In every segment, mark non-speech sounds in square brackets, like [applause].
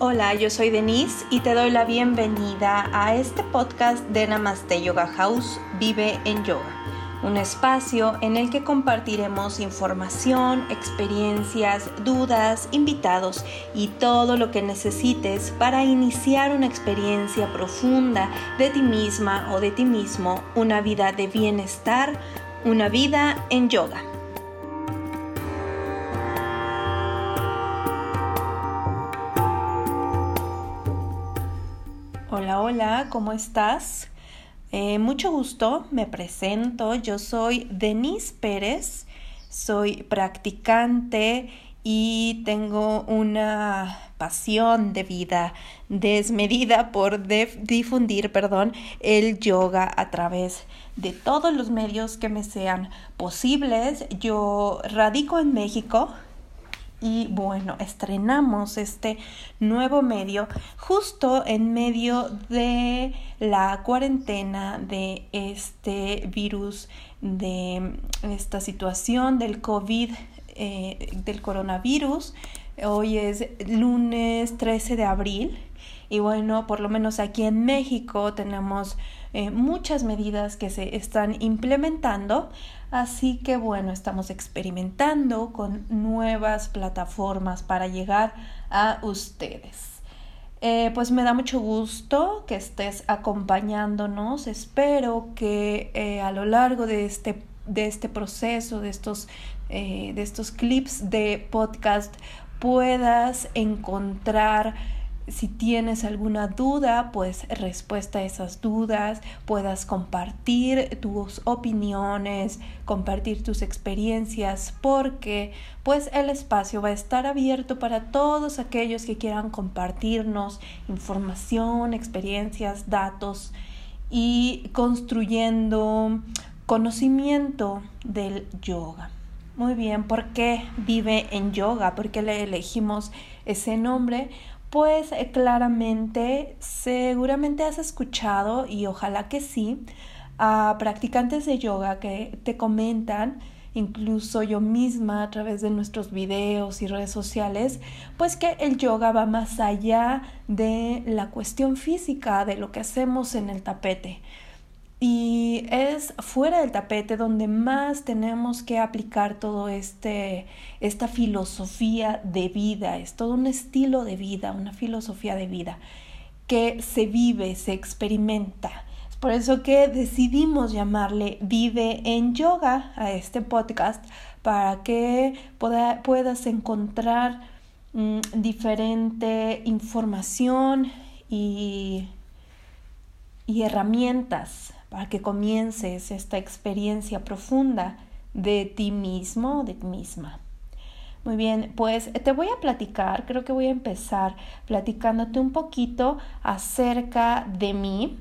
Hola, yo soy Denise y te doy la bienvenida a este podcast de Namaste Yoga House Vive en Yoga, un espacio en el que compartiremos información, experiencias, dudas, invitados y todo lo que necesites para iniciar una experiencia profunda de ti misma o de ti mismo, una vida de bienestar, una vida en yoga. Hola, hola, ¿cómo estás? Eh, mucho gusto, me presento, yo soy Denise Pérez, soy practicante y tengo una pasión de vida desmedida por difundir, perdón, el yoga a través de todos los medios que me sean posibles. Yo radico en México, y bueno, estrenamos este nuevo medio justo en medio de la cuarentena de este virus, de esta situación del COVID, eh, del coronavirus. Hoy es lunes 13 de abril y bueno, por lo menos aquí en México tenemos eh, muchas medidas que se están implementando. Así que bueno, estamos experimentando con nuevas plataformas para llegar a ustedes. Eh, pues me da mucho gusto que estés acompañándonos. Espero que eh, a lo largo de este, de este proceso, de estos, de estos clips de podcast, puedas encontrar si tienes alguna duda, pues respuesta a esas dudas, puedas compartir tus opiniones, compartir tus experiencias, porque pues el espacio va a estar abierto para todos aquellos que quieran compartirnos información, experiencias, datos y construyendo conocimiento del yoga. Muy bien, ¿por qué vive en yoga? ¿Por qué le elegimos ese nombre? Pues eh, claramente, seguramente has escuchado, y ojalá que sí, a practicantes de yoga que te comentan, incluso yo misma a través de nuestros videos y redes sociales, pues que el yoga va más allá de la cuestión física, de lo que hacemos en el tapete. Y es fuera del tapete donde más tenemos que aplicar todo este esta filosofía de vida, es todo un estilo de vida, una filosofía de vida que se vive, se experimenta. Es por eso que decidimos llamarle Vive en Yoga a este podcast para que puedas encontrar mm, diferente información y, y herramientas para que comiences esta experiencia profunda de ti mismo de ti misma. Muy bien, pues te voy a platicar, creo que voy a empezar platicándote un poquito acerca de mí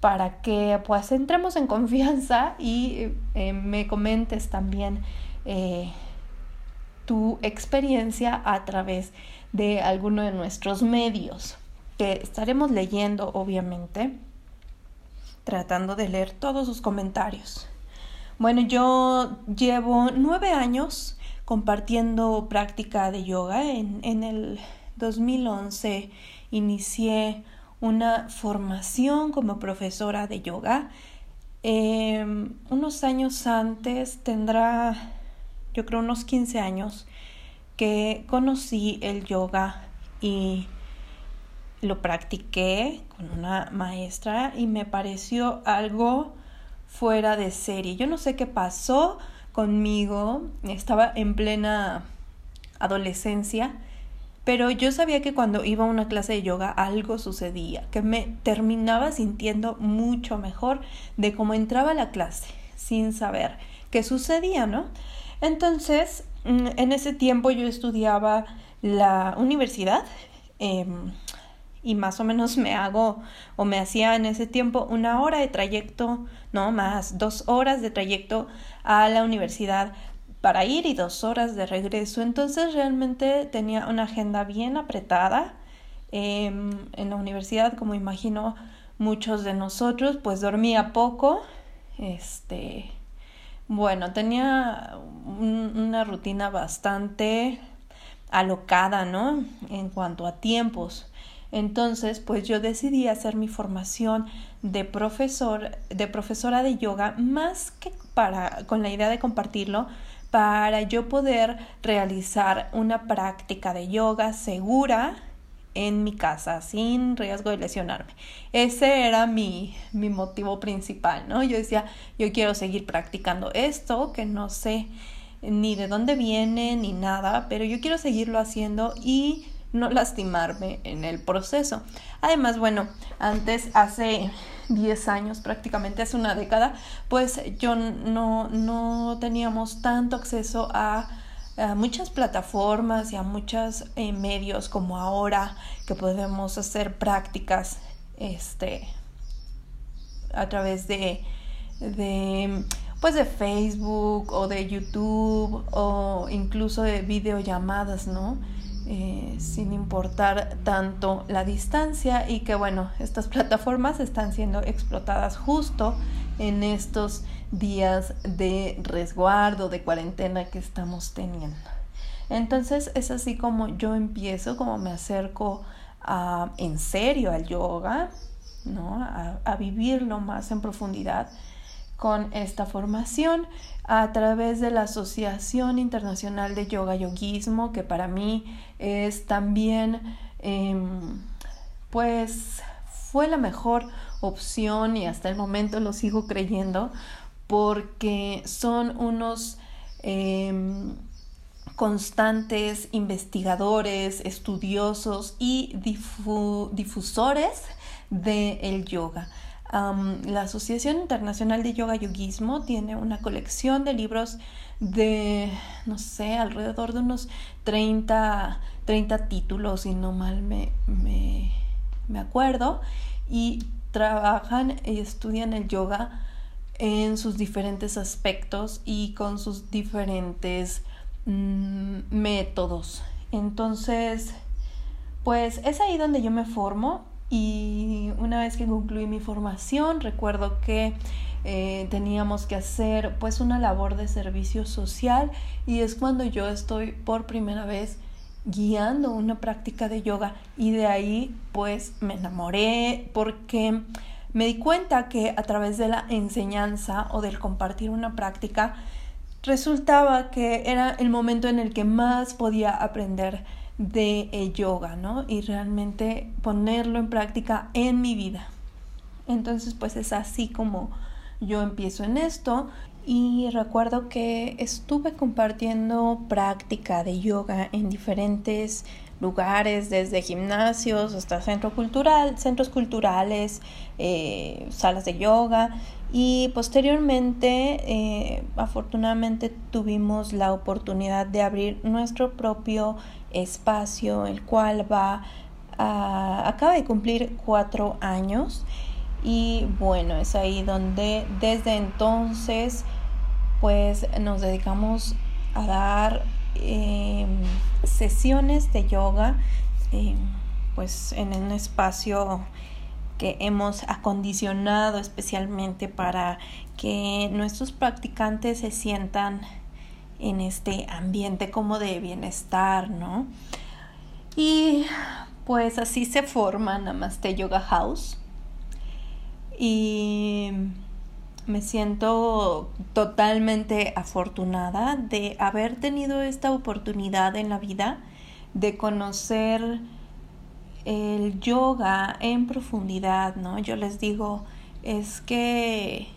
para que pues entremos en confianza y eh, me comentes también eh, tu experiencia a través de alguno de nuestros medios que estaremos leyendo obviamente tratando de leer todos sus comentarios. Bueno, yo llevo nueve años compartiendo práctica de yoga. En, en el 2011 inicié una formación como profesora de yoga. Em, unos años antes, tendrá yo creo unos 15 años, que conocí el yoga y lo practiqué con una maestra y me pareció algo fuera de serie. Yo no sé qué pasó conmigo, estaba en plena adolescencia, pero yo sabía que cuando iba a una clase de yoga algo sucedía, que me terminaba sintiendo mucho mejor de cómo entraba a la clase, sin saber qué sucedía, ¿no? Entonces, mm, en ese tiempo yo estudiaba la universidad. Eh, y más o menos me hago o me hacía en ese tiempo una hora de trayecto, no más, dos horas de trayecto a la universidad para ir y dos horas de regreso. Entonces realmente tenía una agenda bien apretada. Em, en la universidad, como imagino muchos de nosotros, pues dormía poco. Este, bueno, tenía una rutina bastante alocada, ¿no? En cuanto a tiempos. Entonces, pues yo decidí hacer mi formación de profesor, de profesora de yoga, más que para, con la idea de compartirlo, para yo poder realizar una práctica de yoga segura en mi casa sin riesgo de lesionarme. Ese era mi, mi motivo principal, ¿no? Yo decía, yo quiero seguir practicando esto, que no sé ni de dónde viene ni nada, pero yo quiero seguirlo haciendo y no lastimarme en el proceso. Además, bueno, antes, hace 10 años, prácticamente hace una década, pues yo no, no teníamos tanto acceso a, muchas plataformas y a muchos eh, medios como ahora que podemos hacer prácticas este, a través de, de pues de Facebook o de YouTube o incluso de videollamadas, ¿no? Eh, sin importar tanto la distancia y que bueno, estas [laughs] plataformas están siendo explotadas justo en estos días de resguardo, de cuarentena que estamos teniendo. Entonces es así como yo empiezo, como me acerco a, en serio al yoga, ¿no? a, a vivirlo más en profundidad con esta formación a través de la Asociación Internacional de Yoga Yoguismo, que para mí es también, em, pues, fue la mejor opción y hasta el momento lo sigo creyendo porque son unos em, constantes investigadores, estudiosos y difusores del yoga la Asociación Internacional de Yoga Yoguismo tiene una colección de libros de, no sé, alrededor de unos 30, 30 títulos, si no mal me, me, me acuerdo, y trabajan y estudian el yoga en sus diferentes aspectos y con sus diferentes mm, métodos. Entonces, pues es ahí donde yo me formo y una vez que concluí mi formación, recuerdo que eh, teníamos que hacer pues una labor de servicio social y es cuando yo estoy por primera vez guiando una práctica de yoga y de ahí pues me enamoré porque me di cuenta que a través de la enseñanza o del compartir una práctica resultaba que era el momento en el que más podía aprender de eh, yoga, ¿no? Y realmente ponerlo en práctica en mi vida. Entonces, pues es así como yo empiezo en esto y recuerdo que estuve compartiendo práctica de yoga en diferentes lugares, desde gimnasios hasta centro cultural, centros culturales, eh, salas de yoga y posteriormente, eh, afortunadamente, tuvimos la oportunidad de abrir nuestro propio espacio, el cual va a, acaba de cumplir cuatro años. Y bueno, es ahí donde desde entonces, pues nos dedicamos a dar em, sesiones de yoga, em, pues en un espacio que hemos acondicionado especialmente para que nuestros practicantes se sientan en este ambiente como de bienestar, ¿no? Y pues así se forma Namaste Yoga House. Y me siento totalmente afortunada de haber tenido esta oportunidad en la vida de conocer el yoga en profundidad, ¿no? Yo les digo, es que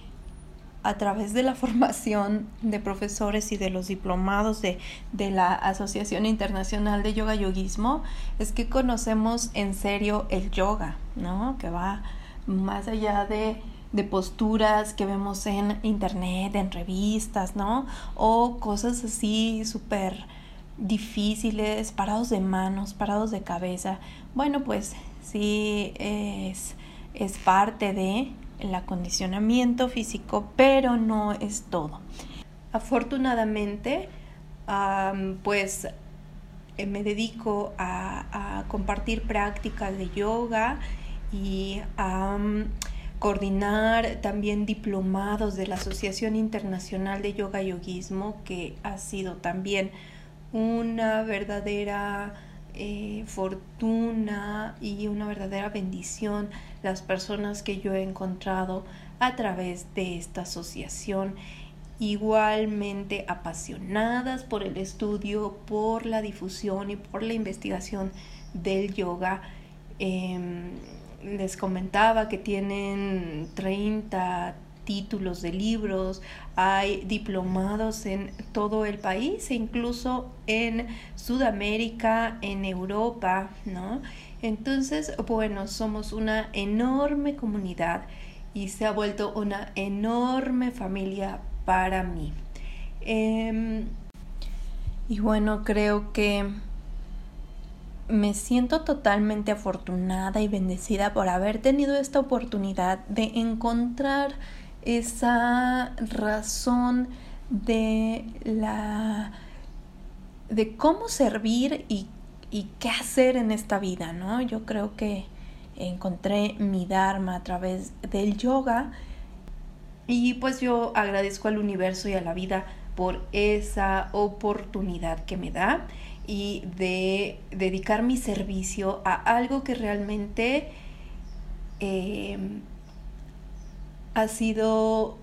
a través de la formación de profesores y de los diplomados de, de la Asociación Internacional de Yoga Yoguismo, es que conocemos en serio el yoga, ¿no? Que va más allá de, de posturas que vemos en internet, en revistas, ¿no? O cosas así súper difíciles, parados de manos, parados de cabeza. Bueno, pues sí es, es parte de el acondicionamiento físico, pero no es todo. Afortunadamente, pues eh, me dedico a, compartir prácticas de yoga y a coordinar también diplomados de la Asociación Internacional de Yoga Yoguismo, que ha sido también una verdadera eh, fortuna y una verdadera bendición las personas que yo he encontrado a través de esta asociación igualmente apasionadas por el estudio, por la difusión y por la investigación del yoga. Em, les comentaba que tienen 30 títulos de libros, hay diplomados en todo el país e incluso en Sudamérica, en Europa, ¿no? Entonces, bueno, somos una enorme comunidad y se ha vuelto una enorme familia para mí. Em, y bueno, creo que me siento totalmente afortunada y bendecida por haber tenido esta oportunidad de encontrar esa razón de la de cómo servir y, y qué hacer en esta vida, ¿no? Yo creo que encontré mi Dharma a través del yoga y pues yo agradezco al universo y a la vida por esa oportunidad que me da y de dedicar mi servicio a algo que realmente em, ha sido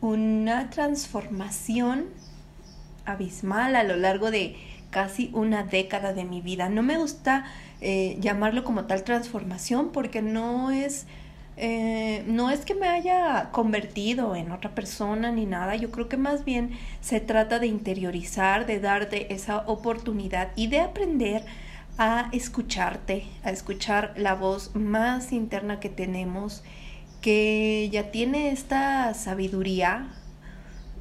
una transformación abismal a lo largo de casi una década de mi vida. No me gusta eh, llamarlo como tal transformación porque no es eh, no es que me haya convertido en otra persona ni nada, yo creo que más bien se trata de interiorizar, de darte esa oportunidad y de aprender a escucharte, a escuchar la voz más interna que tenemos, que ya tiene esta sabiduría,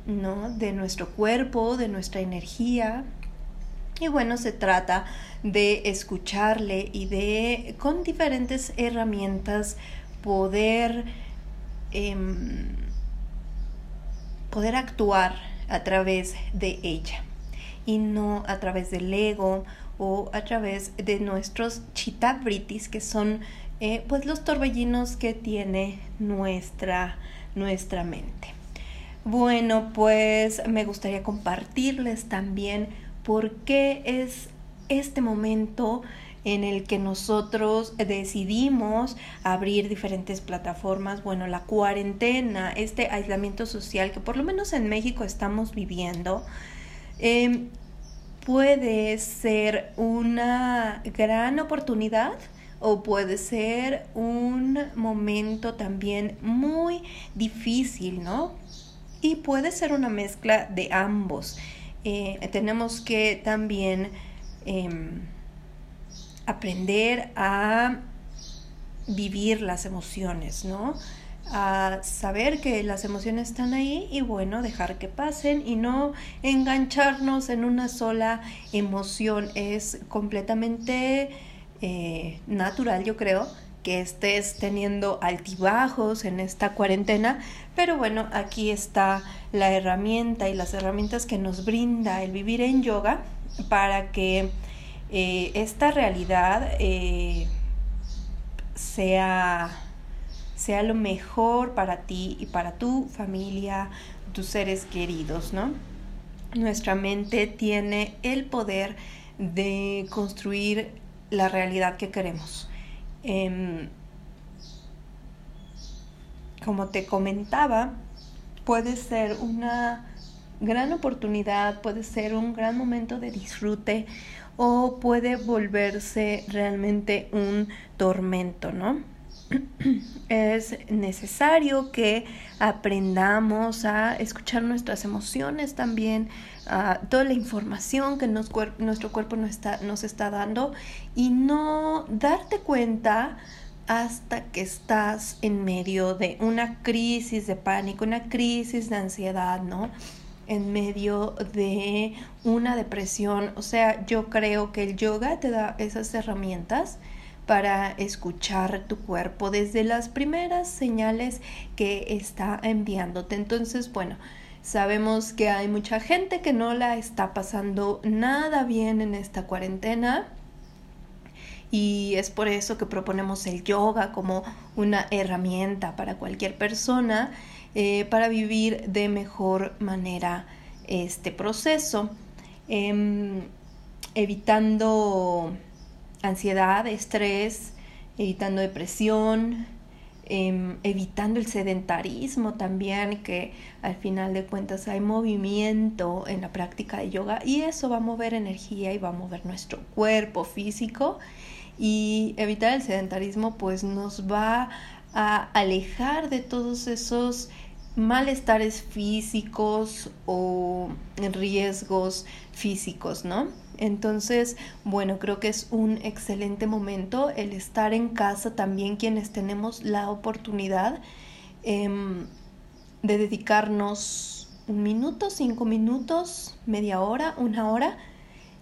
¿no? De nuestro cuerpo, de nuestra energía. Y bueno, se trata de escucharle y de, con diferentes herramientas, poder, em, poder actuar a través de ella y no a través del ego o a través de nuestros chitabritis que son eh, pues los torbellinos que tiene nuestra, nuestra mente. Bueno, pues me gustaría compartirles también por qué es este momento en el que nosotros decidimos abrir diferentes plataformas. Bueno, la cuarentena, este aislamiento social que por lo menos en México estamos viviendo, em, puede ser una gran oportunidad o puede ser un momento también muy difícil, ¿no? Y puede ser una mezcla de ambos. Eh, tenemos que también em, aprender a vivir las emociones, ¿no? A saber que las emociones están ahí y bueno, dejar que pasen y no engancharnos en una sola emoción. Es completamente eh, natural, yo creo, que estés teniendo altibajos en esta cuarentena, pero bueno, aquí está la herramienta y las herramientas que nos brinda el vivir en yoga para que eh, esta realidad eh, sea, sea lo mejor para ti y para tu familia, tus seres queridos, ¿no? Nuestra mente tiene el poder de construir la realidad que queremos. Em, como te comentaba, puede ser una gran oportunidad, puede ser un gran momento de disfrute, o puede volverse realmente un tormento, ¿no? Es necesario que aprendamos a escuchar nuestras emociones también, toda la información que nuestro cuerpo nos está, nos está dando y no darte cuenta hasta que estás en medio de una crisis de pánico, una crisis de ansiedad, ¿no? en medio de una depresión. O sea, yo creo que el yoga te da esas herramientas para escuchar tu cuerpo desde las primeras señales que está enviándote. Entonces, bueno, sabemos que hay mucha gente que no la está pasando nada bien en esta cuarentena. Y es por eso que proponemos el yoga como una herramienta para cualquier persona eh, para vivir de mejor manera este proceso. em, evitando ansiedad, estrés, evitando depresión, em, evitando el sedentarismo también, que al final de cuentas hay movimiento en la práctica de yoga y eso va a mover energía y va a mover nuestro cuerpo físico y evitar el sedentarismo pues nos va a alejar de todos esos malestares físicos o riesgos físicos, ¿no? Entonces, bueno, creo que es un excelente momento el estar en casa también quienes tenemos la oportunidad em, de dedicarnos un minuto, cinco minutos, media hora, una hora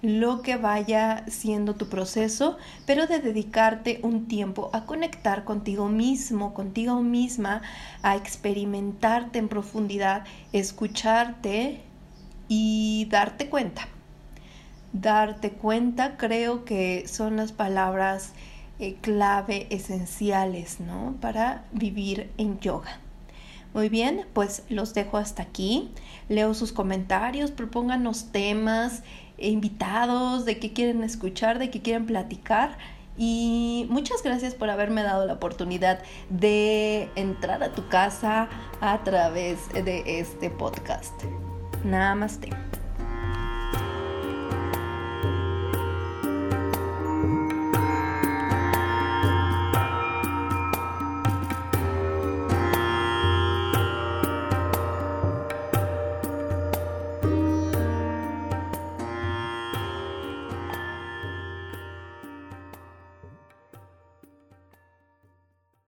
lo que vaya siendo tu proceso, pero de dedicarte un tiempo a conectar contigo mismo, contigo misma, a experimentarte en profundidad, escucharte y darte cuenta. Darte cuenta creo que son las palabras eh, clave esenciales, ¿no? Para vivir en yoga. Muy bien, pues los dejo hasta aquí. Leo sus comentarios, propónganos temas, invitados, de qué quieren escuchar, de qué quieren platicar. Y muchas gracias por haberme dado la oportunidad de entrar a tu casa a través de este podcast. Namaste.